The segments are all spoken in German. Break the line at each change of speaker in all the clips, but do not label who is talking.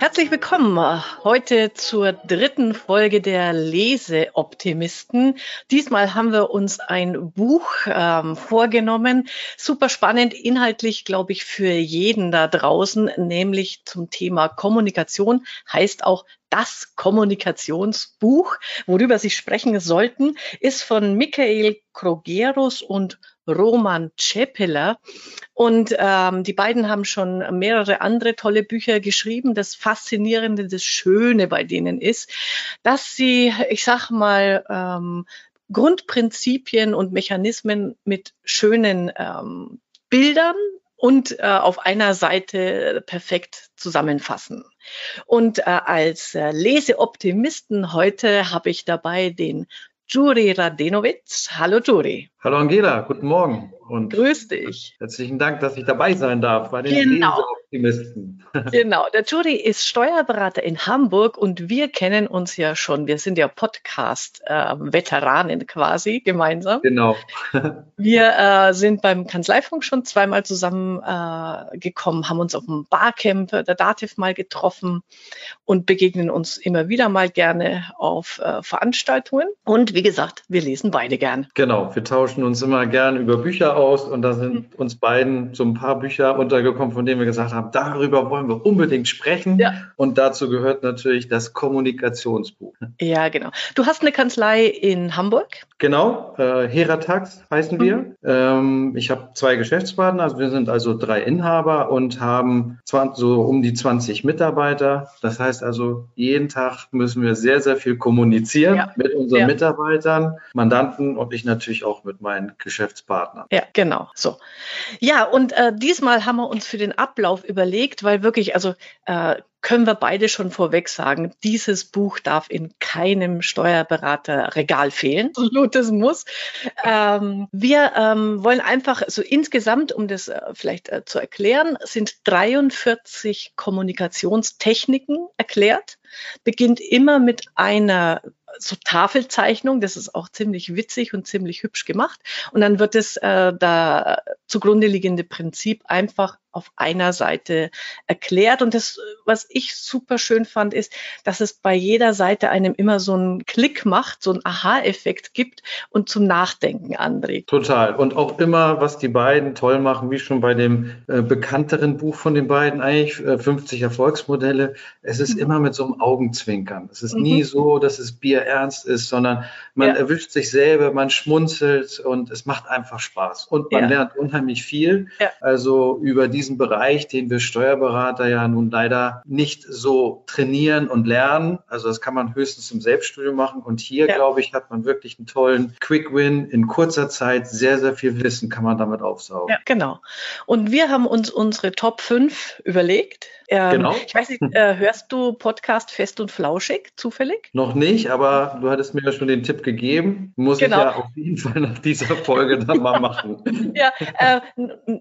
Herzlich willkommen heute zur dritten Folge der Leseoptimisten. Diesmal haben wir uns ein Buch ähm, vorgenommen. Super spannend, inhaltlich, glaube ich, für jeden da draußen, nämlich zum Thema Kommunikation, heißt auch das Kommunikationsbuch, worüber Sie sprechen sollten, ist von Michael Krogerus und Roman Cepeler. Und ähm, die beiden haben schon mehrere andere tolle Bücher geschrieben. Das Faszinierende, das Schöne bei denen ist, dass sie, ich sag mal, ähm, Grundprinzipien und Mechanismen mit schönen ähm, Bildern und äh, auf einer Seite perfekt zusammenfassen. Und äh, als äh, Leseoptimisten heute habe ich dabei den Juri Radenowitz. Hallo Juri.
Hallo Angela, guten Morgen.
Und Grüß dich.
Herzlichen Dank, dass ich dabei sein darf bei den genau. Leseoptimisten.
genau, der Juri ist Steuerberater in Hamburg und wir kennen uns ja schon. Wir sind ja Podcast-Veteranen quasi gemeinsam.
Genau.
wir äh, sind beim Kanzleifunk schon zweimal zusammen äh, haben uns auf dem Barcamp der Dativ mal getroffen und begegnen uns immer wieder mal gerne auf äh, Veranstaltungen. Und wie gesagt, wir lesen beide gern.
Genau, wir tauschen uns immer gern über Bücher aus und da sind mhm. uns beiden so ein paar Bücher untergekommen, von denen wir gesagt haben, darüber wollen wir unbedingt sprechen. Ja. Und dazu gehört natürlich das Kommunikationsbuch.
Ja, genau. Du hast eine Kanzlei in Hamburg?
Genau, äh, Heratax heißen wir. Mhm. Ähm, ich habe zwei Geschäftspartner, also wir sind also drei Inhaber und haben 20, so um die 20 Mitarbeiter. Das heißt also, jeden Tag müssen wir sehr, sehr viel kommunizieren ja. mit unseren ja. Mitarbeitern, Mandanten und ich natürlich auch mit meinen Geschäftspartnern.
Ja, genau. So. Ja, und äh, diesmal haben wir uns für den Ablauf überlegt, weil wirklich, also äh, können wir beide schon vorweg sagen, dieses Buch darf in keinem Steuerberaterregal fehlen. Absolutes Muss. Ähm, wir ähm, wollen einfach so insgesamt, um das äh, vielleicht äh, zu erklären, sind 43 Kommunikationstechniken erklärt. Beginnt immer mit einer so Tafelzeichnung, das ist auch ziemlich witzig und ziemlich hübsch gemacht. Und dann wird das äh, da zugrunde liegende Prinzip einfach auf einer Seite erklärt. Und das, was ich super schön fand, ist, dass es bei jeder Seite einem immer so einen Klick macht, so einen Aha-Effekt gibt und zum Nachdenken anregt.
Total. Und auch immer, was die beiden toll machen, wie schon bei dem äh, bekannteren Buch von den beiden, eigentlich äh, 50 Erfolgsmodelle. Es ist mhm. immer mit so einem Augenzwinkern. Es ist mhm. nie so, dass es Bier ernst ist, sondern man ja. erwischt sich selber, man schmunzelt und es macht einfach Spaß. Und man ja. lernt unheimlich viel. Ja. Also über diesen Bereich, den wir Steuerberater ja nun leider nicht so trainieren und lernen. Also das kann man höchstens im Selbststudium machen. Und hier, glaube ich, hat man wirklich einen tollen Quick Win. In kurzer Zeit sehr, sehr viel Wissen kann man damit aufsaugen. Ja,
genau. Und wir haben uns unsere Top 5 überlegt ähm, genau. Ich weiß nicht, äh, hörst du Podcast Fest und Flauschig zufällig?
Noch nicht, aber du hattest mir ja schon den Tipp gegeben. Muss genau. ich ja auf jeden Fall nach dieser Folge dann mal machen.
ja, äh,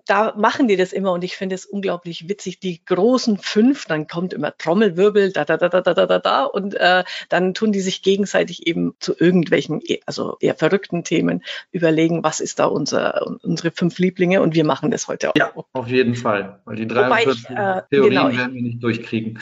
da machen die das immer und ich finde es unglaublich witzig. Die großen fünf, dann kommt immer Trommelwirbel, da, da, da, da, da, da, da, und äh, dann tun die sich gegenseitig eben zu irgendwelchen, e, also eher verrückten Themen überlegen, was ist da unser, unsere fünf Lieblinge und wir machen das heute auch.
Ja, auf jeden Fall, weil die 43 Wobei ich, äh, Theorien genau, werden wir nicht durchkriegen.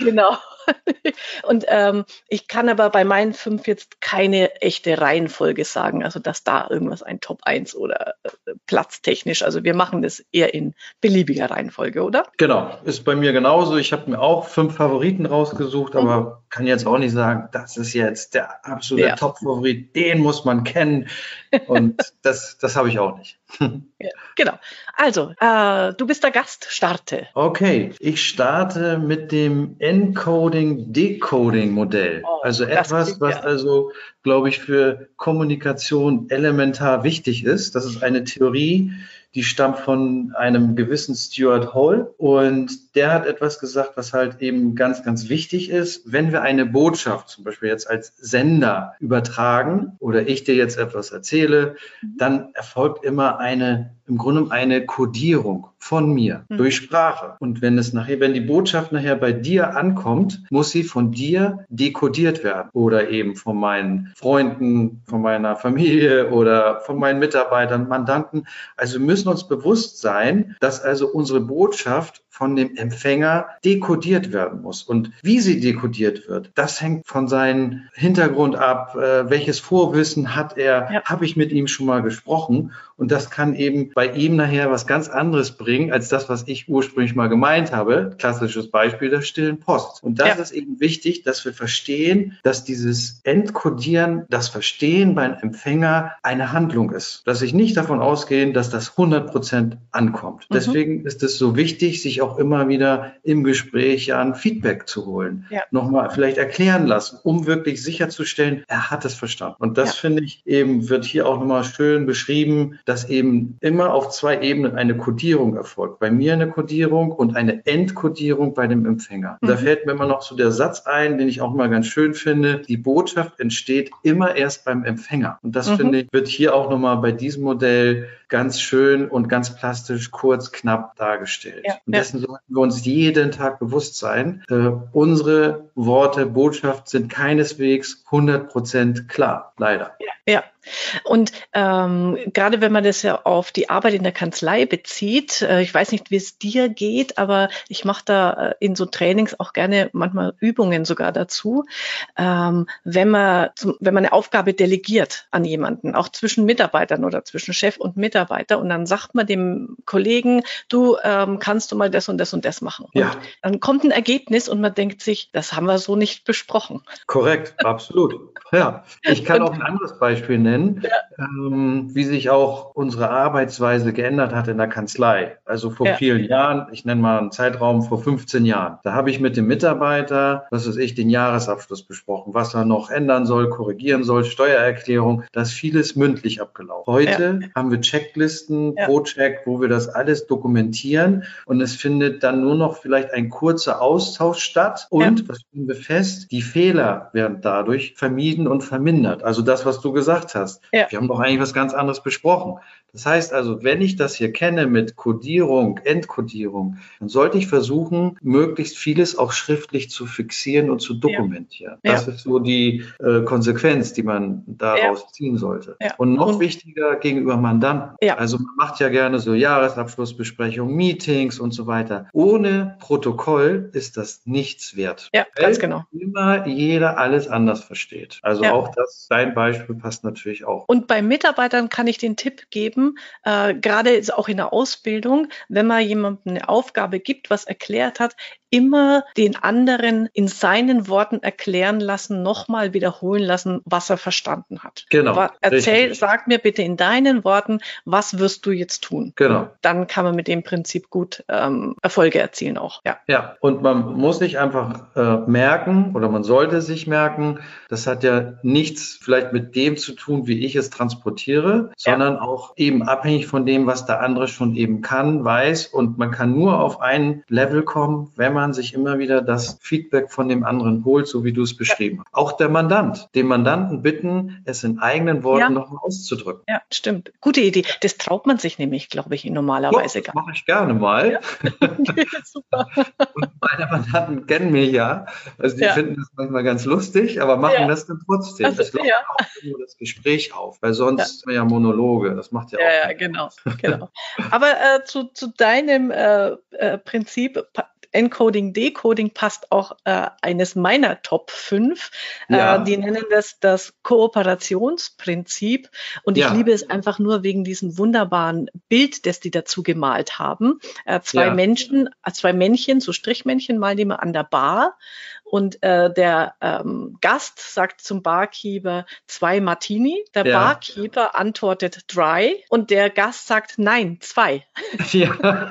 genau. Und ähm, ich kann aber bei meinen fünf jetzt keine echte Reihenfolge sagen, also dass da irgendwas ein Top 1 oder äh, platztechnisch. Also wir machen das eher in beliebiger Reihenfolge, oder?
Genau, ist bei mir genauso. Ich habe mir auch fünf Favoriten rausgesucht, mhm. aber kann jetzt auch nicht sagen, das ist jetzt der absolute ja. Top-Favorit, den muss man kennen. Und das, das habe ich auch nicht.
Ja, genau. Also, äh, du bist der Gast, starte.
Okay, ich starte mit dem Encoding-Decoding-Modell. Oh, also etwas, was also, glaube ich, für Kommunikation elementar wichtig ist. Das ist eine Theorie, die stammt von einem gewissen Stuart Hall und der hat etwas gesagt, was halt eben ganz, ganz wichtig ist. Wenn wir eine Botschaft zum Beispiel jetzt als Sender übertragen oder ich dir jetzt etwas erzähle, mhm. dann erfolgt immer eine im Grunde eine Kodierung von mir mhm. durch Sprache. Und wenn es nachher, wenn die Botschaft nachher bei dir ankommt, muss sie von dir dekodiert werden oder eben von meinen Freunden, von meiner Familie oder von meinen Mitarbeitern, Mandanten. Also wir müssen uns bewusst sein, dass also unsere Botschaft von dem Empfänger dekodiert werden muss. Und wie sie dekodiert wird, das hängt von seinem Hintergrund ab. Äh, welches Vorwissen hat er? Ja. Habe ich mit ihm schon mal gesprochen? Und das kann eben bei ihm nachher was ganz anderes bringen, als das, was ich ursprünglich mal gemeint habe. Klassisches Beispiel der stillen Post. Und das ja. ist eben wichtig, dass wir verstehen, dass dieses Entkodieren, das Verstehen beim Empfänger eine Handlung ist. Dass ich nicht davon ausgehe, dass das 100 Prozent ankommt. Mhm. Deswegen ist es so wichtig, sich auch immer wieder im Gespräch ja ein Feedback zu holen. Ja. Nochmal vielleicht erklären lassen, um wirklich sicherzustellen, er hat es verstanden. Und das ja. finde ich eben, wird hier auch nochmal schön beschrieben, dass eben immer auf zwei Ebenen eine Kodierung erfolgt. Bei mir eine Kodierung und eine Entkodierung bei dem Empfänger. Mhm. Da fällt mir immer noch so der Satz ein, den ich auch mal ganz schön finde. Die Botschaft entsteht immer erst beim Empfänger. Und das mhm. finde ich, wird hier auch nochmal bei diesem Modell ganz schön und ganz plastisch, kurz, knapp dargestellt. Ja, und dessen sollten wir uns jeden Tag bewusst sein. Äh, unsere Worte, Botschaft sind keineswegs 100 Prozent klar, leider.
Ja, ja. Und ähm, gerade wenn man das ja auf die Arbeit in der Kanzlei bezieht, äh, ich weiß nicht, wie es dir geht, aber ich mache da äh, in so Trainings auch gerne manchmal Übungen sogar dazu, ähm, wenn man zum, wenn man eine Aufgabe delegiert an jemanden, auch zwischen Mitarbeitern oder zwischen Chef und Mitarbeiter, und dann sagt man dem Kollegen, du ähm, kannst du mal das und das und das machen. Ja. Und dann kommt ein Ergebnis und man denkt sich, das haben wir so nicht besprochen.
Korrekt, absolut. Ja, ich kann auch ein anderes Beispiel nennen nennen, ja. ähm, wie sich auch unsere Arbeitsweise geändert hat in der Kanzlei. Also vor ja. vielen Jahren, ich nenne mal einen Zeitraum vor 15 Jahren. Da habe ich mit dem Mitarbeiter, was weiß ich, den Jahresabschluss besprochen, was er noch ändern soll, korrigieren soll, Steuererklärung. Das ist vieles mündlich abgelaufen. Heute ja. haben wir Checklisten, Pro-Check, wo wir das alles dokumentieren und es findet dann nur noch vielleicht ein kurzer Austausch statt und, was stellen wir fest, die Fehler werden dadurch vermieden und vermindert. Also das, was du gesagt hast hast. Ja. Wir haben doch eigentlich was ganz anderes besprochen. Das heißt also, wenn ich das hier kenne mit Codierung, Entkodierung, dann sollte ich versuchen, möglichst vieles auch schriftlich zu fixieren und zu dokumentieren. Ja. Das ist so die äh, Konsequenz, die man daraus ja. ziehen sollte. Und noch und, wichtiger gegenüber Mandanten. Also man macht ja gerne so Jahresabschlussbesprechungen, Meetings und so weiter. Ohne Protokoll ist das nichts wert.
Ja, ganz genau.
Immer jeder alles anders versteht. Also auch das, dein Beispiel passt natürlich auch.
Und bei Mitarbeitern kann ich den Tipp geben, äh, gerade auch in der Ausbildung, wenn man jemandem eine Aufgabe gibt, was erklärt hat, immer den anderen in seinen Worten erklären lassen, nochmal wiederholen lassen, was er verstanden hat. Genau. Erzähl, richtig. sag mir bitte in deinen Worten, was wirst du jetzt tun? Genau. Dann kann man mit dem Prinzip gut ähm, Erfolge erzielen auch.
Ja. Ja. Und man muss sich einfach äh, merken oder man sollte sich merken, das hat ja nichts vielleicht mit dem zu tun, wie ich es transportiere, sondern ja. auch eben abhängig von dem, was der andere schon eben kann, weiß und man kann nur auf ein Level kommen, wenn man sich immer wieder das Feedback von dem anderen holt, so wie du es beschrieben hast. Auch der Mandant, den Mandanten bitten, es in eigenen Worten ja. nochmal auszudrücken.
Ja, stimmt. Gute Idee. Das traut man sich nämlich, glaube ich, normalerweise
gar nicht. mache ich gerne mal. Ja. Super. und meine Mandanten kennen mich ja. Also die ja. finden das manchmal ganz lustig, aber machen das dann trotzdem. Also, das läuft auch nur das Gespräch auf, weil sonst ja. ja Monologe. Das macht ja,
auch. Ja, genau. genau. aber äh, zu, zu deinem äh, äh, Prinzip Encoding, Decoding passt auch äh, eines meiner Top 5. Äh, ja. Äh, die nennen das das Kooperationsprinzip. Und ich ja. liebe es einfach nur wegen diesem wunderbaren Bild, das die dazu gemalt haben. Äh, zwei ja. Menschen, äh, zwei Männchen, so Strichmännchen malen die mal an der Bar. Und äh, der ähm, Gast sagt zum Barkeeper zwei Martini. Der ja. Barkeeper antwortet dry und der Gast sagt nein, zwei. Ja.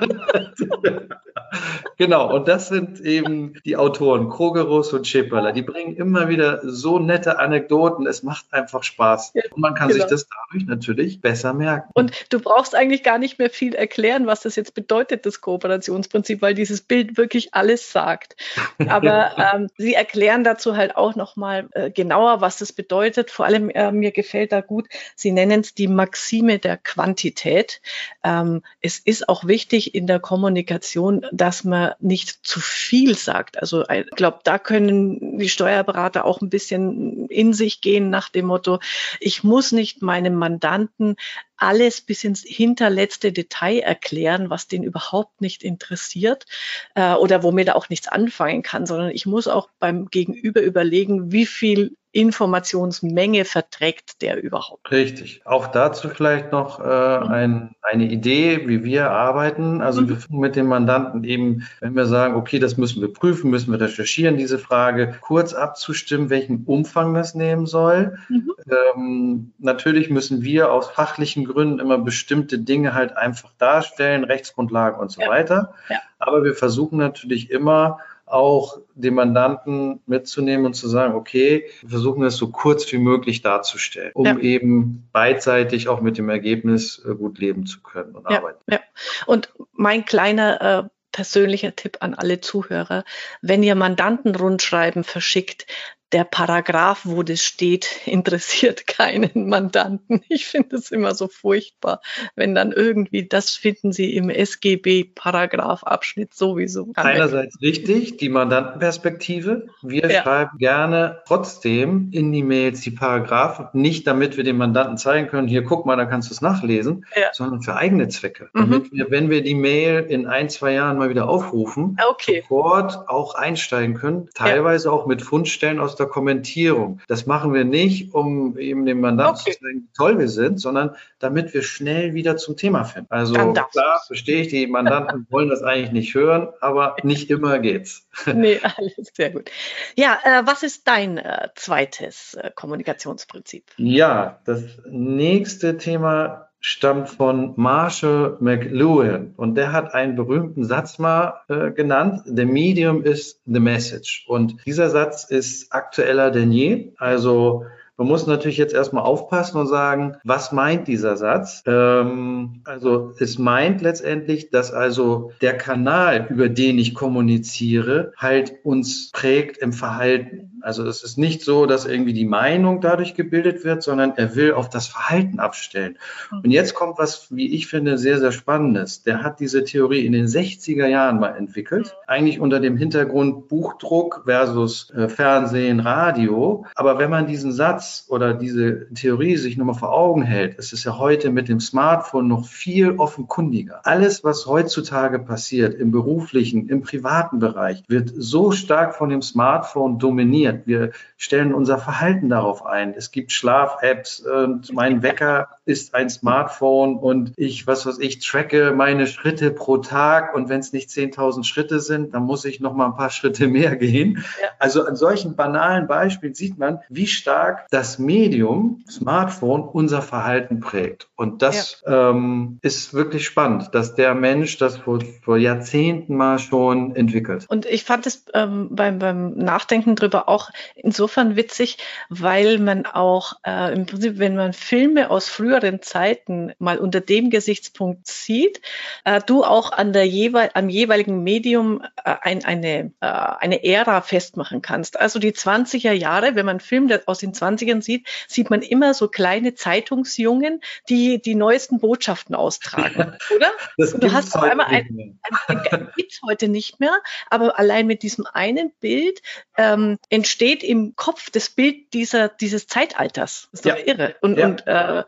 genau, und das sind eben die Autoren Krogerus und Schäperler. Die bringen immer wieder so nette Anekdoten. Es macht einfach Spaß. Und man kann genau. sich das dadurch natürlich besser merken.
Und du brauchst eigentlich gar nicht mehr viel erklären, was das jetzt bedeutet, das Kooperationsprinzip, weil dieses Bild wirklich alles sagt. Aber ähm, sie erklären dazu halt auch nochmal äh, genauer, was das bedeutet. Vor allem, äh, mir gefällt da gut, sie nennen es die Maxime der Quantität. Ähm, es ist auch wichtig in der Kommunikation, dass man nicht zu viel sagt. Also ich glaube, da können die Steuerberater auch ein bisschen in sich gehen nach dem Motto, ich muss nicht meinem Mandanten alles bis ins hinterletzte Detail erklären, was den überhaupt nicht interessiert äh, oder womit er auch nichts anfangen kann, sondern ich muss auch beim Gegenüber überlegen, wie viel Informationsmenge verträgt der überhaupt?
Richtig. Auch dazu vielleicht noch äh, mhm. ein, eine Idee, wie wir arbeiten. Also mhm. wir mit dem Mandanten eben, wenn wir sagen, okay, das müssen wir prüfen, müssen wir recherchieren, diese Frage kurz abzustimmen, welchen Umfang das nehmen soll. Mhm. Ähm, natürlich müssen wir aus fachlichen Gründen immer bestimmte Dinge halt einfach darstellen, Rechtsgrundlagen und so ja. weiter. Ja. Aber wir versuchen natürlich immer, auch den Mandanten mitzunehmen und zu sagen, okay, wir versuchen es so kurz wie möglich darzustellen, um ja. eben beidseitig auch mit dem Ergebnis äh, gut leben zu können und arbeiten.
Ja. Und mein kleiner äh, persönlicher Tipp an alle Zuhörer, wenn ihr Mandantenrundschreiben verschickt, der Paragraph, wo das steht, interessiert keinen Mandanten. Ich finde es immer so furchtbar, wenn dann irgendwie, das finden Sie im SGB Paragraph Abschnitt sowieso.
Einerseits richtig, die Mandantenperspektive. Wir ja. schreiben gerne trotzdem in die Mails die Paragraphen, nicht damit wir dem Mandanten zeigen können, hier guck mal, da kannst du es nachlesen, ja. sondern für eigene Zwecke. Mhm. Damit wir, wenn wir die Mail in ein, zwei Jahren mal wieder aufrufen, okay. sofort auch einsteigen können, teilweise ja. auch mit Fundstellen aus der Kommentierung. Das machen wir nicht, um eben dem Mandanten okay. zu zeigen, wie toll wir sind, sondern damit wir schnell wieder zum Thema finden. Also klar, verstehe ich, die Mandanten wollen das eigentlich nicht hören, aber nicht immer geht's.
Nee, alles sehr gut. Ja, äh, was ist dein äh, zweites äh, Kommunikationsprinzip?
Ja, das nächste Thema stammt von Marshall McLuhan und der hat einen berühmten Satz mal äh, genannt, The Medium is the Message. Und dieser Satz ist aktueller denn je. Also man muss natürlich jetzt erstmal aufpassen und sagen, was meint dieser Satz? Ähm, also es meint letztendlich, dass also der Kanal, über den ich kommuniziere, halt uns prägt im Verhalten. Also es ist nicht so, dass irgendwie die Meinung dadurch gebildet wird, sondern er will auf das Verhalten abstellen. Und jetzt kommt was, wie ich finde, sehr, sehr Spannendes. Der hat diese Theorie in den 60er Jahren mal entwickelt, eigentlich unter dem Hintergrund Buchdruck versus äh, Fernsehen, Radio. Aber wenn man diesen Satz oder diese Theorie sich nochmal vor Augen hält, ist es ja heute mit dem Smartphone noch viel offenkundiger. Alles, was heutzutage passiert im beruflichen, im privaten Bereich, wird so stark von dem Smartphone dominiert trainiert. Wir stellen unser Verhalten darauf ein. Es gibt Schlaf-Apps und mein Wecker ist ein Smartphone und ich, was weiß ich, tracke meine Schritte pro Tag und wenn es nicht 10.000 Schritte sind, dann muss ich noch mal ein paar Schritte mehr gehen. Ja. Also an solchen banalen Beispielen sieht man, wie stark das Medium Smartphone unser Verhalten prägt. Und das ja. ähm, ist wirklich spannend, dass der Mensch das vor, vor Jahrzehnten mal schon entwickelt.
Und ich fand es ähm, beim, beim Nachdenken drüber auch insofern witzig, weil man auch äh, im Prinzip, wenn man Filme aus früher früheren Zeiten mal unter dem Gesichtspunkt sieht, äh, du auch an der jeweil, am jeweiligen Medium äh, ein, eine, äh, eine Ära festmachen kannst. Also die 20er Jahre, wenn man einen Film aus den 20ern sieht, sieht man immer so kleine Zeitungsjungen, die die neuesten Botschaften austragen, oder? Das Und du hast auf einmal ein, ein, ein, gibt's heute nicht mehr, aber allein mit diesem einen Bild ähm, entsteht im Kopf das Bild dieser, dieses Zeitalters. Das ist doch ja. irre. Und, ja. und äh,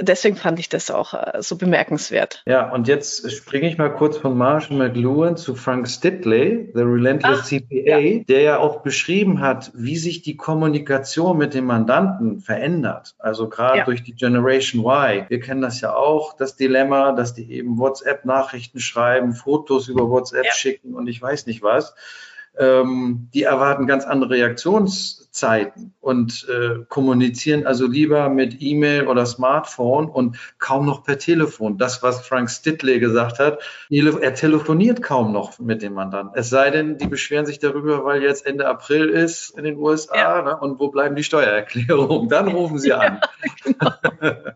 deswegen fand ich das auch äh, so bemerkenswert.
Ja, und jetzt springe ich mal kurz von Marshall McLuhan zu Frank Stitley, The Relentless Ach, CPA, ja. der ja auch beschrieben hat, wie sich die Kommunikation mit dem Mandanten verändert. Also gerade ja. durch die Generation Y. Wir kennen das ja auch, das Dilemma, dass die eben WhatsApp-Nachrichten schreiben, Fotos über WhatsApp ja. schicken und ich weiß nicht was. Ähm, die erwarten ganz andere Reaktionszeiten und äh, kommunizieren also lieber mit E-Mail oder Smartphone und kaum noch per Telefon. Das, was Frank Stitley gesagt hat, er telefoniert kaum noch mit dem Mandanten. Es sei denn, die beschweren sich darüber, weil jetzt Ende April ist in den USA ja. ne, und wo bleiben die Steuererklärungen? Dann rufen sie an. Ja, genau.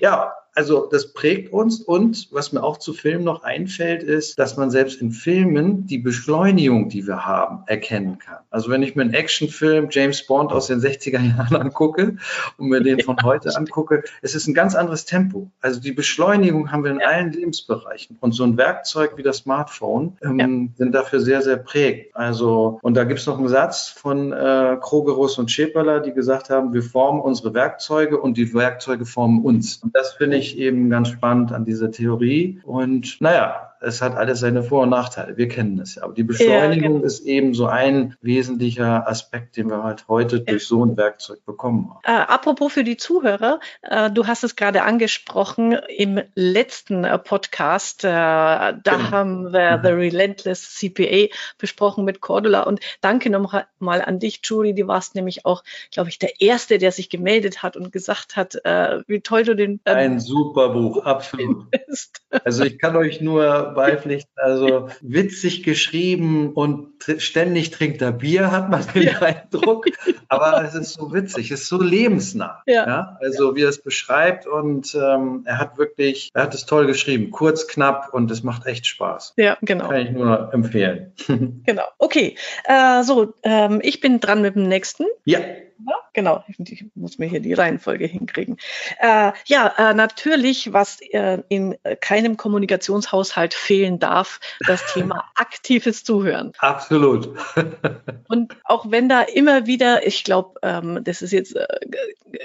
ja also das prägt uns und was mir auch zu Filmen noch einfällt, ist, dass man selbst in Filmen die Beschleunigung, die wir haben, erkennen kann. Also wenn ich mir einen Actionfilm James Bond aus den 60er Jahren angucke und mir den von heute angucke, es ist ein ganz anderes Tempo. Also die Beschleunigung haben wir in allen Lebensbereichen und so ein Werkzeug wie das Smartphone ähm, ja. sind dafür sehr, sehr prägt. Also und da gibt es noch einen Satz von äh, Krogerus und Schäperler, die gesagt haben, wir formen unsere Werkzeuge und die Werkzeuge formen uns. Und das finde ich ich eben ganz spannend an dieser Theorie. Und naja, es hat alles seine Vor- und Nachteile. Wir kennen das ja. Aber die Beschleunigung ja, genau. ist eben so ein wesentlicher Aspekt, den wir halt heute durch so ein Werkzeug bekommen haben.
Äh, apropos für die Zuhörer, äh, du hast es gerade angesprochen im letzten äh, Podcast. Äh, da genau. haben wir mhm. The Relentless CPA besprochen mit Cordula. Und danke nochmal an dich, Julie. Du warst nämlich auch, glaube ich, der Erste, der sich gemeldet hat und gesagt hat, äh, wie toll du den.
Ähm, ein super Buch, absolut. Also ich kann euch nur beipflichten. Also witzig geschrieben und ständig trinkt er Bier, hat man den ja. Eindruck. Aber es ist so witzig, es ist so lebensnah. Ja. ja? Also wie er es beschreibt und ähm, er hat wirklich, er hat es toll geschrieben, kurz, knapp und es macht echt Spaß.
Ja, genau.
Kann ich nur empfehlen.
Genau. Okay, äh, so, ähm, ich bin dran mit dem nächsten.
Ja.
Ja, genau, ich muss mir hier die Reihenfolge hinkriegen. Äh, ja, äh, natürlich, was äh, in keinem Kommunikationshaushalt fehlen darf, das Thema aktives Zuhören.
Absolut.
Und auch wenn da immer wieder, ich glaube, ähm, das ist jetzt äh,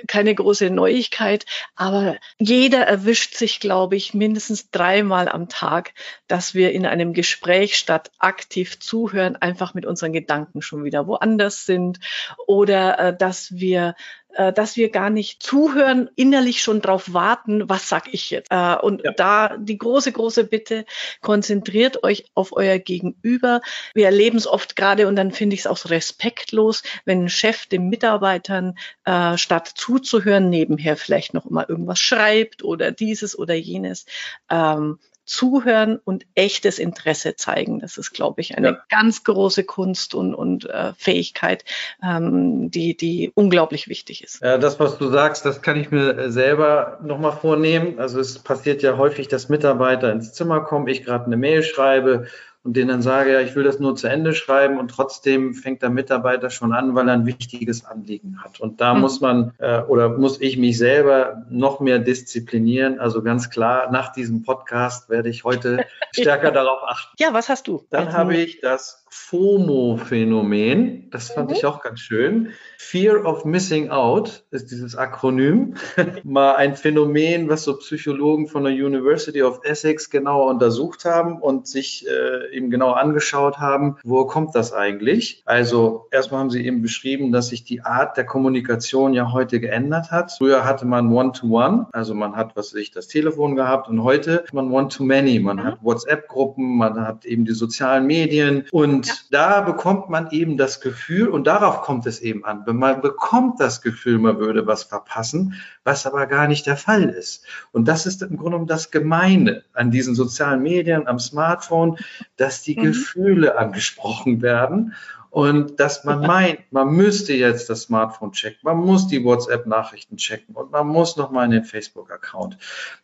keine große Neuigkeit, aber jeder erwischt sich, glaube ich, mindestens dreimal am Tag, dass wir in einem Gespräch statt aktiv zuhören, einfach mit unseren Gedanken schon wieder woanders sind oder äh, dass wir äh, dass wir gar nicht zuhören, innerlich schon drauf warten, was sag ich jetzt. Äh, und ja. da die große, große Bitte, konzentriert euch auf euer Gegenüber. Wir erleben es oft gerade und dann finde ich es auch respektlos, wenn ein Chef den Mitarbeitern äh, statt zuzuhören nebenher vielleicht noch mal irgendwas schreibt oder dieses oder jenes. Ähm, zuhören und echtes Interesse zeigen. Das ist, glaube ich, eine ja. ganz große Kunst und, und äh, Fähigkeit, ähm, die, die unglaublich wichtig ist.
Ja, das, was du sagst, das kann ich mir äh, selber nochmal vornehmen. Also es passiert ja häufig, dass Mitarbeiter ins Zimmer kommen, ich gerade eine Mail schreibe und denen dann sage, ja, ich will das nur zu Ende schreiben und trotzdem fängt der Mitarbeiter schon an, weil er ein wichtiges Anliegen hat. Und da mhm. muss man äh, oder muss ich mich selber noch mehr disziplinieren. Also ganz klar, nach diesem Podcast werde ich heute stärker darauf achten.
Ja, was hast du?
Dann habe ich das FOMO-Phänomen. Das fand mhm. ich auch ganz schön. Fear of Missing Out ist dieses Akronym. Mal ein Phänomen, was so Psychologen von der University of Essex genauer untersucht haben und sich äh, eben genau angeschaut haben, wo kommt das eigentlich? Also erstmal haben sie eben beschrieben, dass sich die Art der Kommunikation ja heute geändert hat. Früher hatte man One-to-One, -one, also man hat, was weiß ich, das Telefon gehabt und heute hat man One-to-Many. Man mhm. hat WhatsApp-Gruppen, man hat eben die sozialen Medien und und ja. da bekommt man eben das Gefühl, und darauf kommt es eben an, man bekommt das Gefühl, man würde was verpassen, was aber gar nicht der Fall ist. Und das ist im Grunde genommen das Gemeine an diesen sozialen Medien, am Smartphone, dass die mhm. Gefühle angesprochen werden und dass man meint, man müsste jetzt das Smartphone checken, man muss die WhatsApp-Nachrichten checken und man muss nochmal in den Facebook-Account.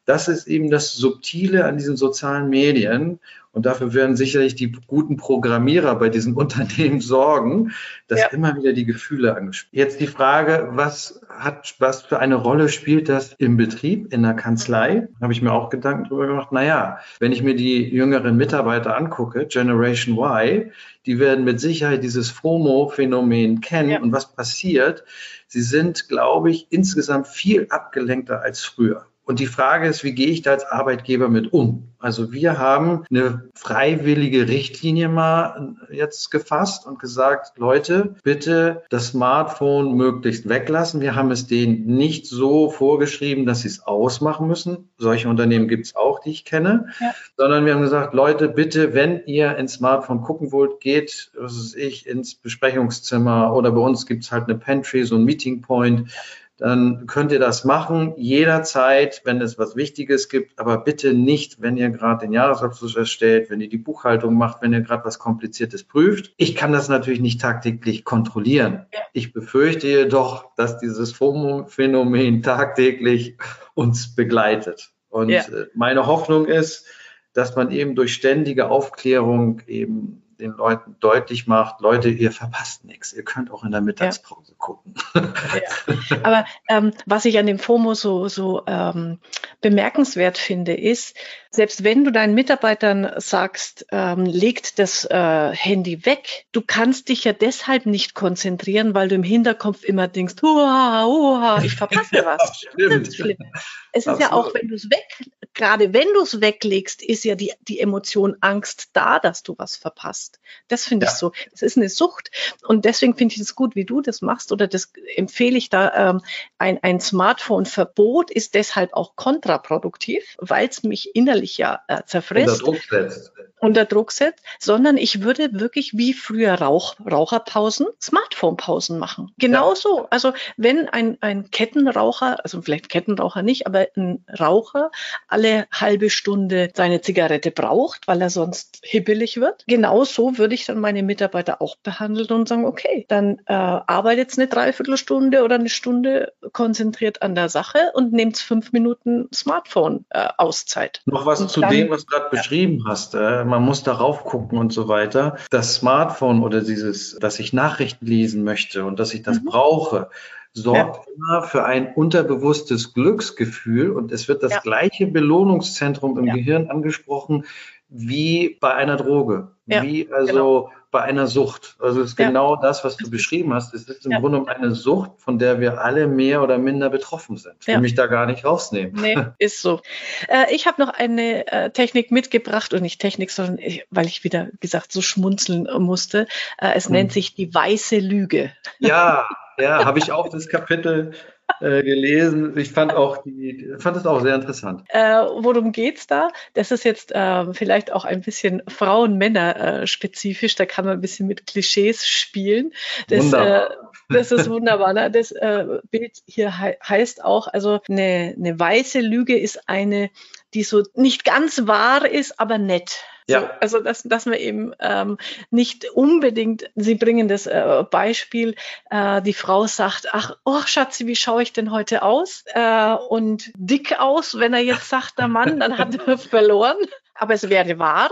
Das ist eben das Subtile an diesen sozialen Medien und dafür werden sicherlich die guten Programmierer bei diesen Unternehmen sorgen, dass ja. immer wieder die Gefühle angesprochen Jetzt die Frage, was hat, was für eine Rolle spielt das im Betrieb, in der Kanzlei? Habe ich mir auch Gedanken darüber gemacht. Naja, wenn ich mir die jüngeren Mitarbeiter angucke, Generation Y, die werden mit Sicherheit dieses FOMO-Phänomen kennen. Ja. Und was passiert? Sie sind, glaube ich, insgesamt viel abgelenkter als früher. Und die Frage ist, wie gehe ich da als Arbeitgeber mit um? Also wir haben eine freiwillige Richtlinie mal jetzt gefasst und gesagt, Leute, bitte das Smartphone möglichst weglassen. Wir haben es denen nicht so vorgeschrieben, dass sie es ausmachen müssen. Solche Unternehmen gibt es auch, die ich kenne. Ja. Sondern wir haben gesagt, Leute, bitte, wenn ihr ins Smartphone gucken wollt, geht, was weiß ich, ins Besprechungszimmer oder bei uns gibt es halt eine Pantry, so ein Meeting Point dann könnt ihr das machen, jederzeit, wenn es was Wichtiges gibt, aber bitte nicht, wenn ihr gerade den Jahresabschluss erstellt, wenn ihr die Buchhaltung macht, wenn ihr gerade was Kompliziertes prüft. Ich kann das natürlich nicht tagtäglich kontrollieren. Ich befürchte jedoch, dass dieses Phänomen tagtäglich uns begleitet. Und ja. Äh, meine Hoffnung ist, dass man eben durch ständige Aufklärung eben den Leuten deutlich macht, Leute, ihr verpasst nichts. Ihr könnt auch in der Mittagspause ja. gucken.
Ja. Aber ähm, was ich an dem FOMO so, so ähm, bemerkenswert finde, ist, selbst wenn du deinen Mitarbeitern sagst, ähm, legt das äh, Handy weg, du kannst dich ja deshalb nicht konzentrieren, weil du im Hinterkopf immer denkst, uha, uha, ich verpasse was.
Stimmt.
Es ist Absolut. ja auch, wenn du es weg, gerade wenn du es weglegst, ist ja die, die Emotion Angst da, dass du was verpasst. Das finde ja. ich so. Es ist eine Sucht. Und deswegen finde ich es gut, wie du das machst, oder das empfehle ich da. Ähm, ein, ein Smartphone-Verbot ist deshalb auch kontraproduktiv, weil es mich innerlich ja äh, zerfrisst. Unter Druck setzt. Unter Druck setzt, sondern ich würde wirklich wie früher Rauch, Raucherpausen, Smartphone-Pausen machen. Genauso. Ja. Also wenn ein, ein Kettenraucher, also vielleicht Kettenraucher nicht, aber ein Raucher alle halbe Stunde seine Zigarette braucht, weil er sonst hibbelig wird, genauso würde ich dann meine Mitarbeiter auch behandeln und sagen, okay, dann äh, arbeitet eine Dreiviertelstunde oder eine Stunde konzentriert an der Sache und nehmt fünf Minuten Smartphone-Auszeit.
Äh, Noch was und zu dann, dem, was du gerade ja. beschrieben hast. Äh, man muss darauf gucken und so weiter. Das Smartphone oder dieses, dass ich Nachrichten lesen möchte und dass ich das mhm. brauche, sorgt ja. immer für ein unterbewusstes Glücksgefühl und es wird das ja. gleiche Belohnungszentrum im ja. Gehirn angesprochen wie bei einer Droge, wie also genau. bei einer Sucht. Also es ist genau das, was du beschrieben hast. Es ist im Grunde eine Sucht, von der wir alle mehr oder minder betroffen sind. Ich will mich da gar nicht rausnehmen.
Nee, ist so. Äh, ich habe noch eine äh, Technik mitgebracht und nicht Technik, sondern ich, weil ich wieder gesagt so schmunzeln musste. Äh, es hm. nennt sich die weiße Lüge.
Ja, ja, habe ich auch das Kapitel äh, gelesen. Ich fand auch die, fand es auch sehr interessant.
Äh, worum geht's da? Das ist jetzt äh, vielleicht auch ein bisschen Frauen-Männer-spezifisch. Da kann man ein bisschen mit Klischees spielen. Das, wunderbar. Äh, das ist wunderbar. Ne? Das äh, Bild hier he heißt auch, also eine, eine weiße Lüge ist eine, die so nicht ganz wahr ist, aber nett. Ja. So, also dass, dass man eben ähm, nicht unbedingt, Sie bringen das äh, Beispiel, äh, die Frau sagt, ach, oh Schatzi, wie schaue ich denn heute aus? Äh, und dick aus, wenn er jetzt sagt, der Mann, dann hat er verloren. Aber es wäre wahr.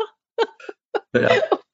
Ja.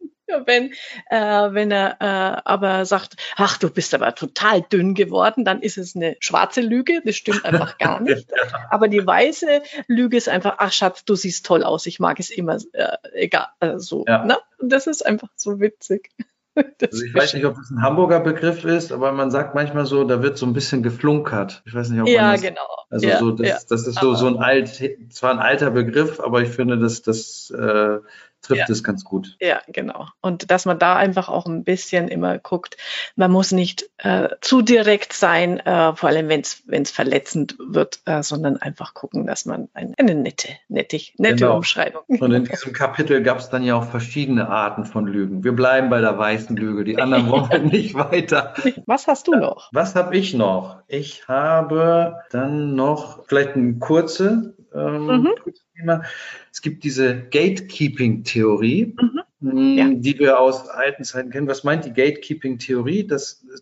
Wenn, äh, wenn er äh, aber sagt, ach, du bist aber total dünn geworden, dann ist es eine schwarze Lüge. Das stimmt einfach gar nicht. Aber die weiße Lüge ist einfach, ach Schatz, du siehst toll aus. Ich mag es immer, äh, egal. Äh, so. Ja. Ne? Das ist einfach so witzig.
Also ich weiß nicht, ob das ein Hamburger Begriff ist, aber man sagt manchmal so, da wird so ein bisschen geflunkert. Ich weiß nicht, ob
ja,
man das,
genau.
Also
ja,
so, das, ja. das ist so, so ein alt, zwar ein alter Begriff, aber ich finde, dass das äh, trifft ja. es ganz gut.
Ja, genau. Und dass man da einfach auch ein bisschen immer guckt, man muss nicht äh, zu direkt sein, äh, vor allem wenn es verletzend wird, äh, sondern einfach gucken, dass man ein, eine nette, nettig, nette genau. Umschreibung.
Und in diesem Kapitel gab es dann ja auch verschiedene Arten von Lügen. Wir bleiben bei der weißen Lüge, die anderen wollen nicht weiter.
Was hast du noch?
Was habe ich noch? Ich habe dann noch vielleicht eine kurze ähm, mhm. Thema. Es gibt diese Gatekeeping-Theorie, mhm. ja. die wir aus alten Zeiten kennen. Was meint die Gatekeeping-Theorie?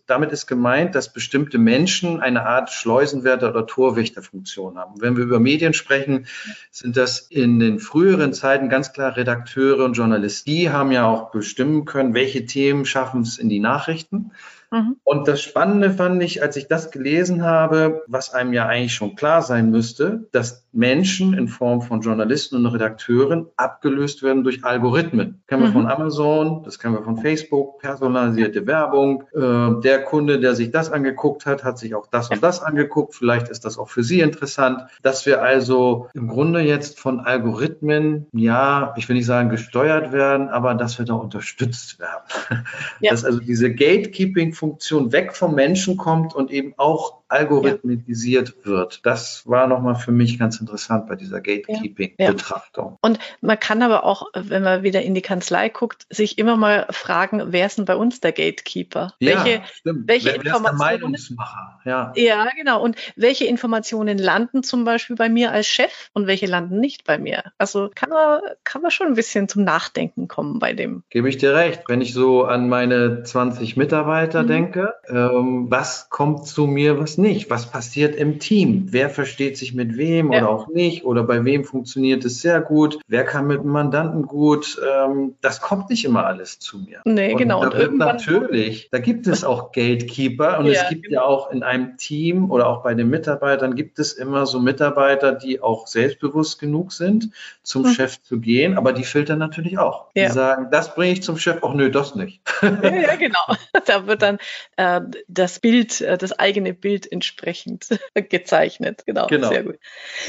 damit ist gemeint, dass bestimmte Menschen eine Art Schleusenwärter oder Torwächterfunktion haben. Wenn wir über Medien sprechen, sind das in den früheren Zeiten ganz klar Redakteure und Journalisten. Die haben ja auch bestimmen können, welche Themen schaffen es in die Nachrichten. Mhm. Und das Spannende fand ich, als ich das gelesen habe, was einem ja eigentlich schon klar sein müsste, dass Menschen in Form von Journalisten und Redakteuren abgelöst werden durch Algorithmen. Das kennen wir mhm. von Amazon, das kennen wir von Facebook, personalisierte Werbung. Äh, der Kunde, der sich das angeguckt hat, hat sich auch das und das angeguckt. Vielleicht ist das auch für Sie interessant, dass wir also im Grunde jetzt von Algorithmen, ja, ich will nicht sagen gesteuert werden, aber dass wir da unterstützt werden. Ja. Dass also diese Gatekeeping-Funktion weg vom Menschen kommt und eben auch algorithmisiert ja. wird. Das war nochmal für mich ganz interessant bei dieser Gatekeeping-Betrachtung. Ja.
Und man kann aber auch, wenn man wieder in die Kanzlei guckt, sich immer mal fragen, wer ist denn bei uns der Gatekeeper?
Ja, welche, stimmt. welche wer, wer Informationen? Der Meinungsmacher?
Ja. ja, genau. Und welche Informationen landen zum Beispiel bei mir als Chef und welche landen nicht bei mir? Also kann man, kann man schon ein bisschen zum Nachdenken kommen bei dem.
Gebe ich dir recht. Wenn ich so an meine 20 Mitarbeiter mhm. denke, ähm, was kommt zu mir, was nicht? Was passiert im Team? Wer versteht sich mit wem ja. oder auch nicht? Oder bei wem funktioniert es sehr gut? Wer kann mit dem Mandanten gut? Ähm, das kommt nicht immer alles zu mir.
Nee,
und
genau.
Da und natürlich, da gibt es auch Gatekeeper und ja, es gibt genau. ja auch in einem Team oder auch bei den Mitarbeitern gibt es immer so Mitarbeiter, die auch selbstbewusst genug sind, zum hm. Chef zu gehen, aber die filtern natürlich auch. Ja. Die sagen, das bringe ich zum Chef, ach nö, das nicht.
Ja, ja genau. Da wird dann äh, das Bild, äh, das eigene Bild entsprechend gezeichnet. Genau, genau. sehr gut.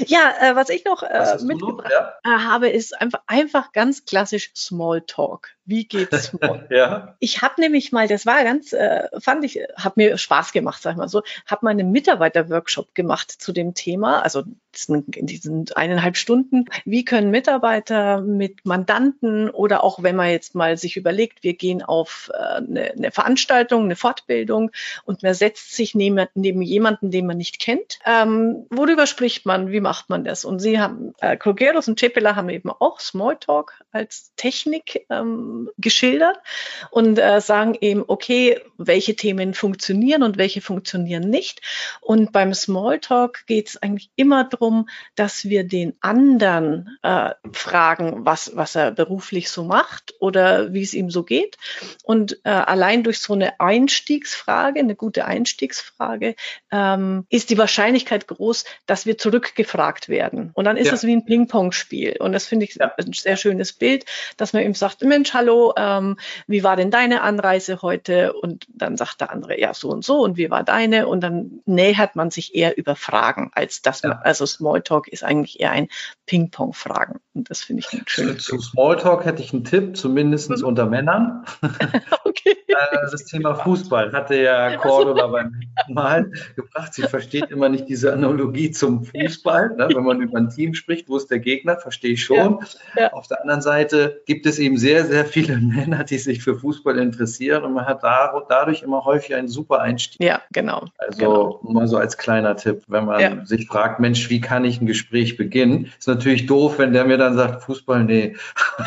Ja, äh, was ich noch äh, mitgebracht ja? Äh, habe, ist einfach, einfach ganz klassisch Smalltalk. Wie geht's morgen? ja. Ich habe nämlich mal, das war ganz, äh, fand ich, hat mir Spaß gemacht, sag ich mal so, habe mal einen Mitarbeiter-Workshop gemacht zu dem Thema, also in diesen eineinhalb Stunden. Wie können Mitarbeiter mit Mandanten oder auch wenn man jetzt mal sich überlegt, wir gehen auf äh, eine, eine Veranstaltung, eine Fortbildung und man setzt sich neben, neben jemanden, den man nicht kennt, ähm, worüber spricht man, wie macht man das? Und sie haben, äh, Krogeros und Cepela haben eben auch Smalltalk als Technik ähm, geschildert und äh, sagen eben, okay, welche Themen funktionieren und welche funktionieren nicht. Und beim Smalltalk geht es eigentlich immer darum, dass wir den anderen äh, fragen, was, was er beruflich so macht oder wie es ihm so geht. Und äh, allein durch so eine Einstiegsfrage, eine gute Einstiegsfrage, ähm, ist die Wahrscheinlichkeit groß, dass wir zurückgefragt werden. Und dann ist ja. es wie ein Ping-Pong-Spiel. Und das finde ich ja. ein sehr schönes Bild, dass man ihm sagt, Mensch, hallo, ähm, wie war denn deine Anreise heute? Und dann sagt der andere, ja, so und so. Und wie war deine? Und dann nähert man sich eher über Fragen, als dass man, also Smalltalk ist eigentlich eher ein Ping-Pong-Fragen. Und das finde ich ein schönes.
Zu, zu Smalltalk hätte ich einen Tipp, zumindest mhm. unter Männern. okay. Äh, das Thema Fußball hatte ja Cordula beim Mal gebracht. Sie versteht immer nicht diese Analogie zum Fußball. Ne? Wenn man über ein Team spricht, wo ist der Gegner, verstehe ich schon. Ja. Ja. Auf der anderen Seite gibt es eben sehr, sehr viele Männer, die sich für Fußball interessieren und man hat dadurch immer häufig einen super Einstieg.
Ja, genau.
Also
genau.
mal so als kleiner Tipp, wenn man ja. sich fragt, Mensch, wie kann ich ein Gespräch beginnen? Ist natürlich doof, wenn der mir dann sagt, Fußball, nee,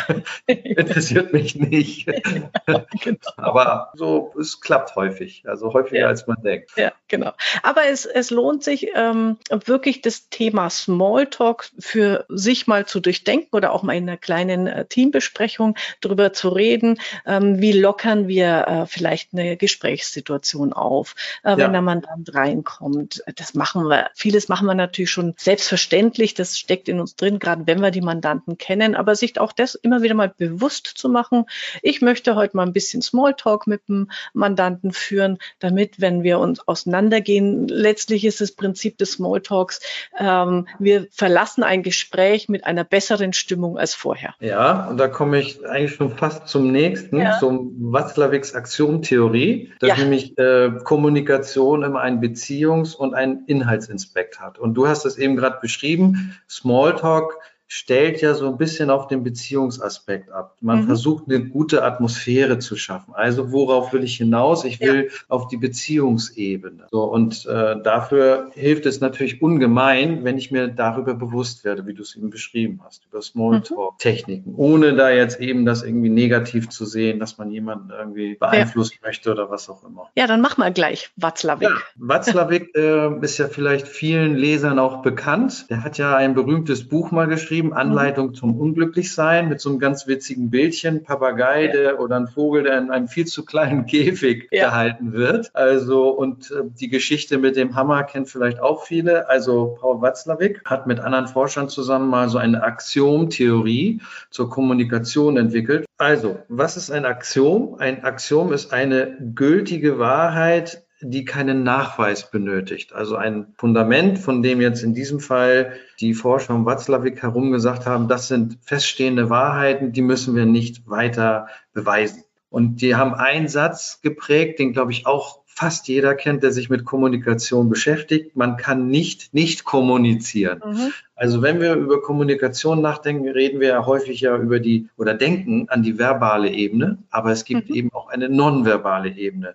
interessiert mich nicht. genau. Aber so, es klappt häufig, also häufiger ja. als man denkt.
Ja, genau. Aber es, es lohnt sich ähm, wirklich das Thema Smalltalk für sich mal zu durchdenken oder auch mal in einer kleinen äh, Teambesprechung darüber zu reden, ähm, wie lockern wir äh, vielleicht eine Gesprächssituation auf, äh, wenn ja. der Mandant reinkommt. Das machen wir, vieles machen wir natürlich schon selbstverständlich, das steckt in uns drin, gerade wenn wir die Mandanten kennen, aber sich auch das immer wieder mal bewusst zu machen. Ich möchte heute mal ein bisschen Smalltalk mit dem Mandanten führen, damit, wenn wir uns auseinandergehen, letztlich ist das Prinzip des Smalltalks, ähm, wir verlassen ein Gespräch mit einer besseren Stimmung als vorher.
Ja, und da komme ich eigentlich schon fast zum nächsten, ja. zum Watzlawicks Axiomtheorie, dass ja. nämlich äh, Kommunikation immer einen Beziehungs- und einen Inhaltsinspekt hat. Und du hast es eben gerade beschrieben, Smalltalk stellt ja so ein bisschen auf den Beziehungsaspekt ab. Man mhm. versucht eine gute Atmosphäre zu schaffen. Also worauf will ich hinaus? Ich will ja. auf die Beziehungsebene. So und äh, dafür hilft es natürlich ungemein, wenn ich mir darüber bewusst werde, wie du es eben beschrieben hast, über Smalltalk-Techniken, mhm. ohne da jetzt eben das irgendwie negativ zu sehen, dass man jemanden irgendwie beeinflussen ja. möchte oder was auch immer.
Ja, dann mach mal gleich Watzlawick. Ja,
Watzlawick äh, ist ja vielleicht vielen Lesern auch bekannt. Der hat ja ein berühmtes Buch mal geschrieben geschrieben, Anleitung zum Unglücklichsein mit so einem ganz witzigen Bildchen, Papagei der, oder ein Vogel, der in einem viel zu kleinen Käfig ja. gehalten wird. Also und äh, die Geschichte mit dem Hammer kennt vielleicht auch viele. Also Paul Watzlawick hat mit anderen Forschern zusammen mal so eine Axiomtheorie zur Kommunikation entwickelt. Also, was ist ein Axiom? Ein Axiom ist eine gültige Wahrheit, die keinen Nachweis benötigt. Also ein Fundament, von dem jetzt in diesem Fall die Forscher um Watzlawick herum gesagt haben, das sind feststehende Wahrheiten, die müssen wir nicht weiter beweisen. Und die haben einen Satz geprägt, den glaube ich auch fast jeder kennt, der sich mit Kommunikation beschäftigt. Man kann nicht nicht kommunizieren. Mhm. Also wenn wir über Kommunikation nachdenken, reden wir ja häufig ja über die oder denken an die verbale Ebene, aber es gibt mhm. eben auch eine nonverbale Ebene.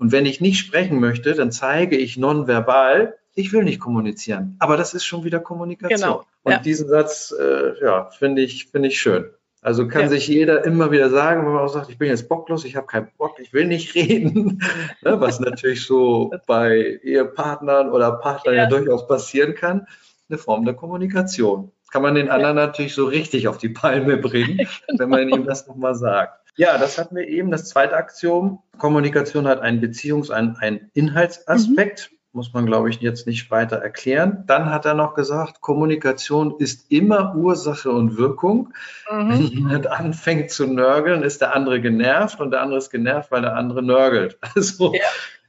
Und wenn ich nicht sprechen möchte, dann zeige ich nonverbal, ich will nicht kommunizieren. Aber das ist schon wieder Kommunikation. Genau. Und ja. diesen Satz, äh, ja, finde ich, finde ich schön. Also kann ja. sich jeder immer wieder sagen, wenn man auch sagt, ich bin jetzt bocklos, ich habe keinen Bock, ich will nicht reden, ne, was natürlich so bei Ehepartnern oder Partnern ja. ja. durchaus passieren kann, eine Form der Kommunikation. Kann man den anderen natürlich so richtig auf die Palme bringen, genau. wenn man ihm das nochmal sagt. Ja, das hatten wir eben. Das zweite Aktion. Kommunikation hat einen Beziehungs-, einen, einen Inhaltsaspekt. Mhm. Muss man, glaube ich, jetzt nicht weiter erklären. Dann hat er noch gesagt, Kommunikation ist immer Ursache und Wirkung. Mhm. Wenn jemand anfängt zu nörgeln, ist der andere genervt und der andere ist genervt, weil der andere nörgelt. Also ja.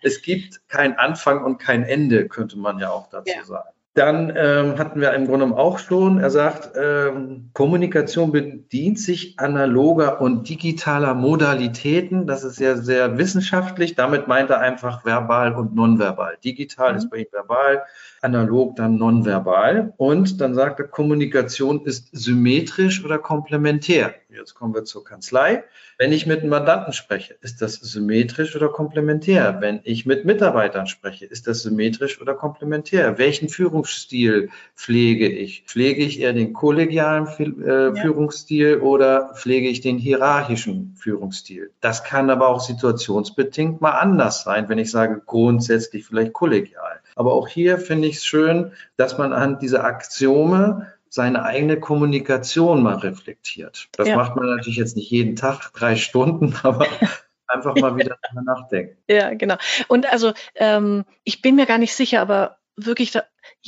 es gibt kein Anfang und kein Ende, könnte man ja auch dazu ja. sagen. Dann ähm, hatten wir im Grunde auch schon, er sagt, ähm, Kommunikation bedient sich analoger und digitaler Modalitäten. Das ist ja sehr wissenschaftlich. Damit meint er einfach verbal und nonverbal. Digital mhm. ist bei ihm verbal, analog dann nonverbal. Und dann sagt er, Kommunikation ist symmetrisch oder komplementär. Jetzt kommen wir zur Kanzlei. Wenn ich mit einem Mandanten spreche, ist das symmetrisch oder komplementär? Wenn ich mit Mitarbeitern spreche, ist das symmetrisch oder komplementär? Welchen Führungsstil pflege ich? Pflege ich eher den kollegialen äh, Führungsstil oder pflege ich den hierarchischen Führungsstil? Das kann aber auch situationsbedingt mal anders sein, wenn ich sage grundsätzlich vielleicht kollegial. Aber auch hier finde ich es schön, dass man an diese Axiome seine eigene Kommunikation mal reflektiert. Das ja. macht man natürlich jetzt nicht jeden Tag, drei Stunden, aber einfach mal wieder drüber nachdenken.
Ja, genau. Und also ähm, ich bin mir gar nicht sicher, aber wirklich da,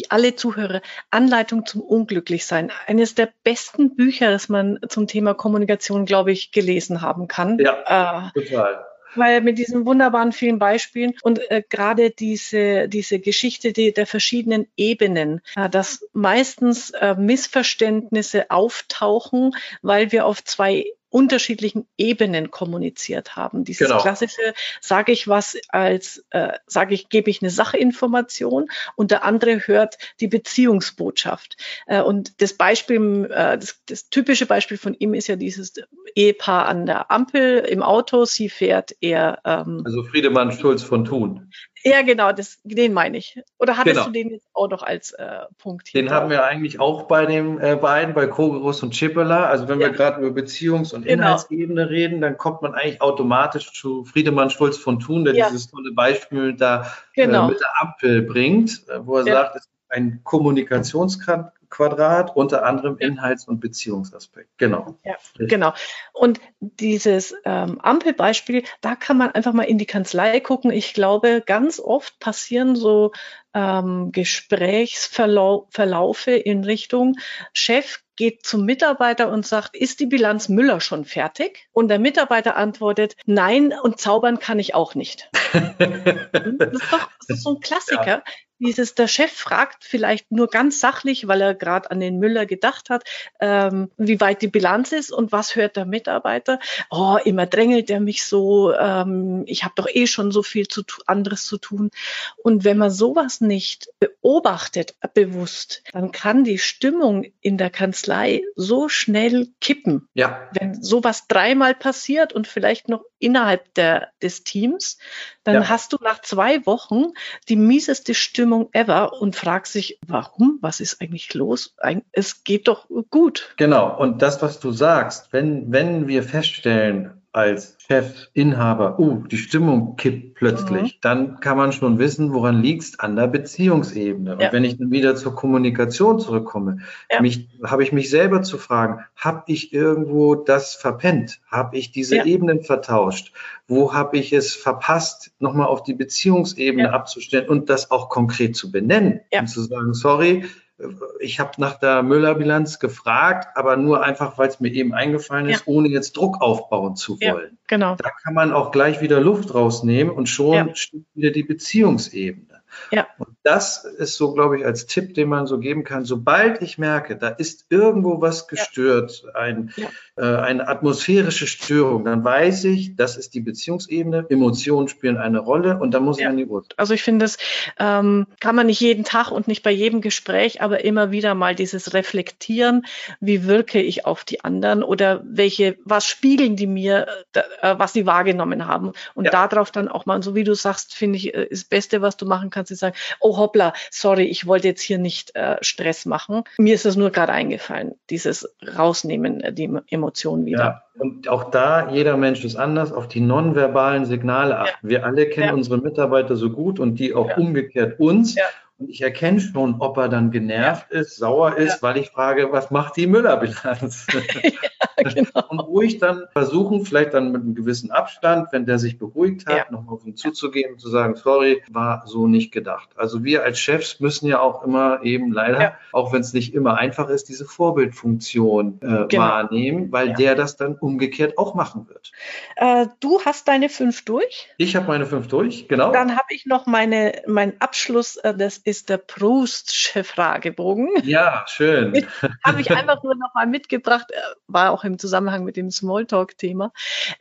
alle Zuhörer, Anleitung zum Unglücklichsein. Eines der besten Bücher, das man zum Thema Kommunikation, glaube ich, gelesen haben kann.
Ja, äh, total
weil mit diesen wunderbaren vielen Beispielen und äh, gerade diese, diese Geschichte die, der verschiedenen Ebenen, äh, dass meistens äh, Missverständnisse auftauchen, weil wir auf zwei unterschiedlichen Ebenen kommuniziert haben. Dieses genau. klassische, sage ich was als, äh, sage ich, gebe ich eine Sachinformation und der andere hört die Beziehungsbotschaft. Äh, und das Beispiel, äh, das, das typische Beispiel von ihm ist ja dieses Ehepaar an der Ampel im Auto. Sie fährt eher.
Ähm, also Friedemann Schulz von Thun.
Ja, genau, das, den meine ich. Oder hattest genau. du den jetzt auch noch als äh, Punkt
hier? Den haben wir eigentlich auch bei den äh, beiden, bei Kogurus und Chippela. Also wenn ja. wir gerade über Beziehungs- und genau. Inhaltsebene reden, dann kommt man eigentlich automatisch zu Friedemann Schulz von Thun, der ja. dieses tolle Beispiel da äh, genau. äh, mit der Ampel bringt, äh, wo er ja. sagt, es ist ein Kommunikationsgrad Quadrat, unter anderem Inhalts- und Beziehungsaspekt. Genau.
Ja, genau. Und dieses ähm, Ampelbeispiel, da kann man einfach mal in die Kanzlei gucken. Ich glaube, ganz oft passieren so ähm, Gesprächsverlaufe in Richtung Chef geht zum Mitarbeiter und sagt, ist die Bilanz Müller schon fertig? Und der Mitarbeiter antwortet, nein, und zaubern kann ich auch nicht. das, ist doch, das ist so ein Klassiker. Ja. Dieses, der Chef fragt vielleicht nur ganz sachlich, weil er gerade an den Müller gedacht hat, ähm, wie weit die Bilanz ist und was hört der Mitarbeiter? Oh, immer drängelt er mich so, ähm, ich habe doch eh schon so viel zu anderes zu tun. Und wenn man sowas nicht beobachtet, bewusst, dann kann die Stimmung in der Kanzlei so schnell kippen. Ja. Wenn sowas dreimal passiert und vielleicht noch innerhalb der, des Teams, dann ja. hast du nach zwei Wochen die mieseste Stimmung ever und fragst dich, warum? Was ist eigentlich los? Es geht doch gut.
Genau. Und das, was du sagst, wenn, wenn wir feststellen, als Chef, Inhaber, uh, die Stimmung kippt plötzlich, mhm. dann kann man schon wissen, woran liegt es an der Beziehungsebene. Und ja. wenn ich dann wieder zur Kommunikation zurückkomme, ja. mich, habe ich mich selber zu fragen, habe ich irgendwo das verpennt? Habe ich diese ja. Ebenen vertauscht? Wo habe ich es verpasst, nochmal auf die Beziehungsebene abzustellen und das auch konkret zu benennen und zu sagen, sorry, ich habe nach der Müller-Bilanz gefragt, aber nur einfach, weil es mir eben eingefallen ist, ja. ohne jetzt Druck aufbauen zu wollen. Ja, genau. Da kann man auch gleich wieder Luft rausnehmen und schon ja. steht wieder die Beziehungsebene. Ja. Und das ist so, glaube ich, als Tipp, den man so geben kann. Sobald ich merke, da ist irgendwo was gestört, ein, ja. äh, eine atmosphärische Störung, dann weiß ich, das ist die Beziehungsebene. Emotionen spielen eine Rolle und da muss ja. ich an die Uhr.
Also ich finde, das ähm, kann man nicht jeden Tag und nicht bei jedem Gespräch, aber immer wieder mal dieses Reflektieren, wie wirke ich auf die anderen oder welche, was spiegeln die mir, äh, was sie wahrgenommen haben. Und ja. darauf dann auch mal, so wie du sagst, finde ich, äh, ist das Beste, was du machen kannst, kannst du sagen, oh hoppla, sorry, ich wollte jetzt hier nicht äh, Stress machen. Mir ist das nur gerade eingefallen, dieses Rausnehmen, äh, die Emotionen wieder. Ja.
Und auch da, jeder Mensch ist anders, auf die nonverbalen Signale achten. Ja. Wir alle kennen ja. unsere Mitarbeiter so gut und die auch ja. umgekehrt uns. Und ich erkenne schon, ob er dann genervt ist, sauer ist, weil ich frage, was macht die Müller-Bilanz? genau. Und ruhig dann versuchen, vielleicht dann mit einem gewissen Abstand, wenn der sich beruhigt hat, ja. nochmal auf ihn zuzugehen und zu sagen, sorry, war so nicht gedacht. Also wir als Chefs müssen ja auch immer eben leider, ja. auch wenn es nicht immer einfach ist, diese Vorbildfunktion äh, genau. wahrnehmen, weil ja. der das dann umgekehrt auch machen wird.
Äh, du hast deine fünf durch?
Ich habe meine fünf durch, genau.
Dann habe ich noch meine, mein Abschluss, äh, das ist der Proust-Fragebogen.
Ja, schön.
habe ich einfach nur noch mal mitgebracht, äh, war auch im Zusammenhang mit dem Smalltalk-Thema.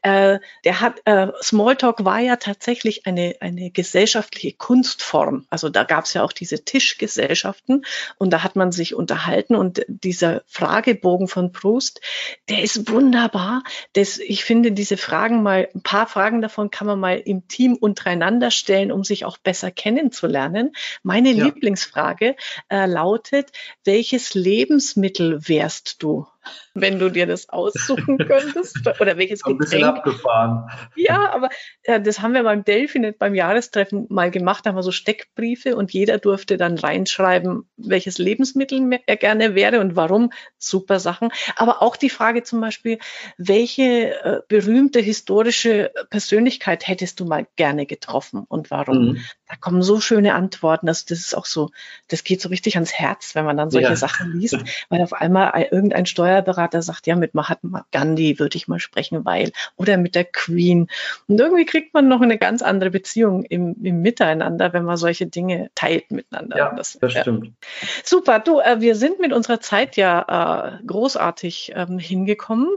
Äh, der hat, äh, Smalltalk war ja tatsächlich eine, eine gesellschaftliche Kunstform. Also da gab es ja auch diese Tischgesellschaften und da hat man sich unterhalten und dieser Fragebogen von Proust, der ist wunderbar. Das, ich finde diese Fragen mal, ein paar Fragen davon kann man mal im Team untereinander stellen, um sich auch besser kennenzulernen. Meine ja. Lieblingsfrage äh, lautet, welches Lebensmittel wärst du? Wenn du dir das aussuchen könntest oder welches
Getränk. Ein bisschen abgefahren.
Ja, aber äh, das haben wir beim Delphinet beim Jahrestreffen mal gemacht. Da haben wir so Steckbriefe und jeder durfte dann reinschreiben, welches Lebensmittel er gerne wäre und warum. Super Sachen. Aber auch die Frage zum Beispiel, welche äh, berühmte historische Persönlichkeit hättest du mal gerne getroffen und warum? Mhm. Da kommen so schöne Antworten. Also das ist auch so, das geht so richtig ans Herz, wenn man dann solche ja. Sachen liest, weil auf einmal irgendein Steuer Steuerberater sagt, ja, mit Mahatma Gandhi würde ich mal sprechen, weil, oder mit der Queen. Und irgendwie kriegt man noch eine ganz andere Beziehung im, im Miteinander, wenn man solche Dinge teilt miteinander.
Ja, das, das stimmt. Ja.
Super, du, äh, wir sind mit unserer Zeit ja äh, großartig ähm, hingekommen.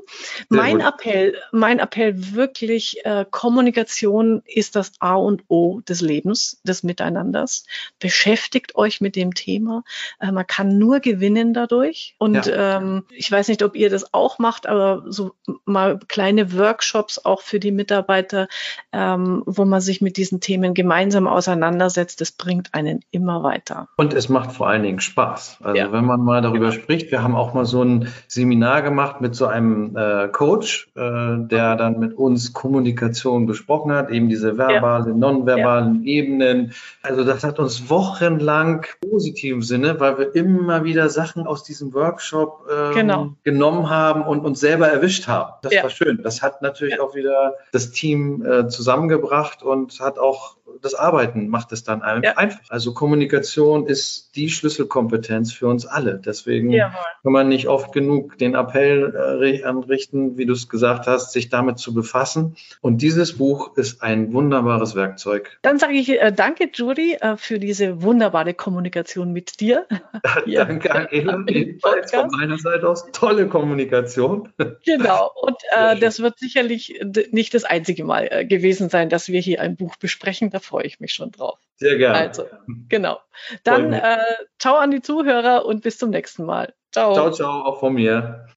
Sehr mein gut. Appell, mein Appell wirklich, äh, Kommunikation ist das A und O des Lebens, des Miteinanders. Beschäftigt euch mit dem Thema. Äh, man kann nur gewinnen dadurch. Und ja. ähm, ich weiß nicht, ob ihr das auch macht, aber so mal kleine Workshops auch für die Mitarbeiter, ähm, wo man sich mit diesen Themen gemeinsam auseinandersetzt, das bringt einen immer weiter.
Und es macht vor allen Dingen Spaß. Also ja. wenn man mal darüber ja. spricht, wir haben auch mal so ein Seminar gemacht mit so einem äh, Coach, äh, der dann mit uns Kommunikation besprochen hat, eben diese verbalen, ja. nonverbalen Ebenen. Also das hat uns wochenlang positiv im Sinne, weil wir immer wieder Sachen aus diesem Workshop äh, genau genommen haben und uns selber erwischt haben. Das ja. war schön. Das hat natürlich ja. auch wieder das Team äh, zusammengebracht und hat auch das Arbeiten macht es dann ja. einfach. Also Kommunikation ist die Schlüsselkompetenz für uns alle. Deswegen Jawohl. kann man nicht oft genug den Appell äh, anrichten, wie du es gesagt hast, sich damit zu befassen. Und dieses Buch ist ein wunderbares Werkzeug.
Dann sage ich äh, danke, Judy, äh, für diese wunderbare Kommunikation mit dir.
danke, Angela. Ebenfalls von meiner Seite aus tolle Kommunikation.
genau. Und äh, das wird sicherlich nicht das einzige Mal äh, gewesen sein, dass wir hier ein Buch besprechen. Da freue ich mich schon drauf.
Sehr gerne.
Also, genau. Dann äh, ciao an die Zuhörer und bis zum nächsten Mal.
Ciao. Ciao, ciao, auch von mir.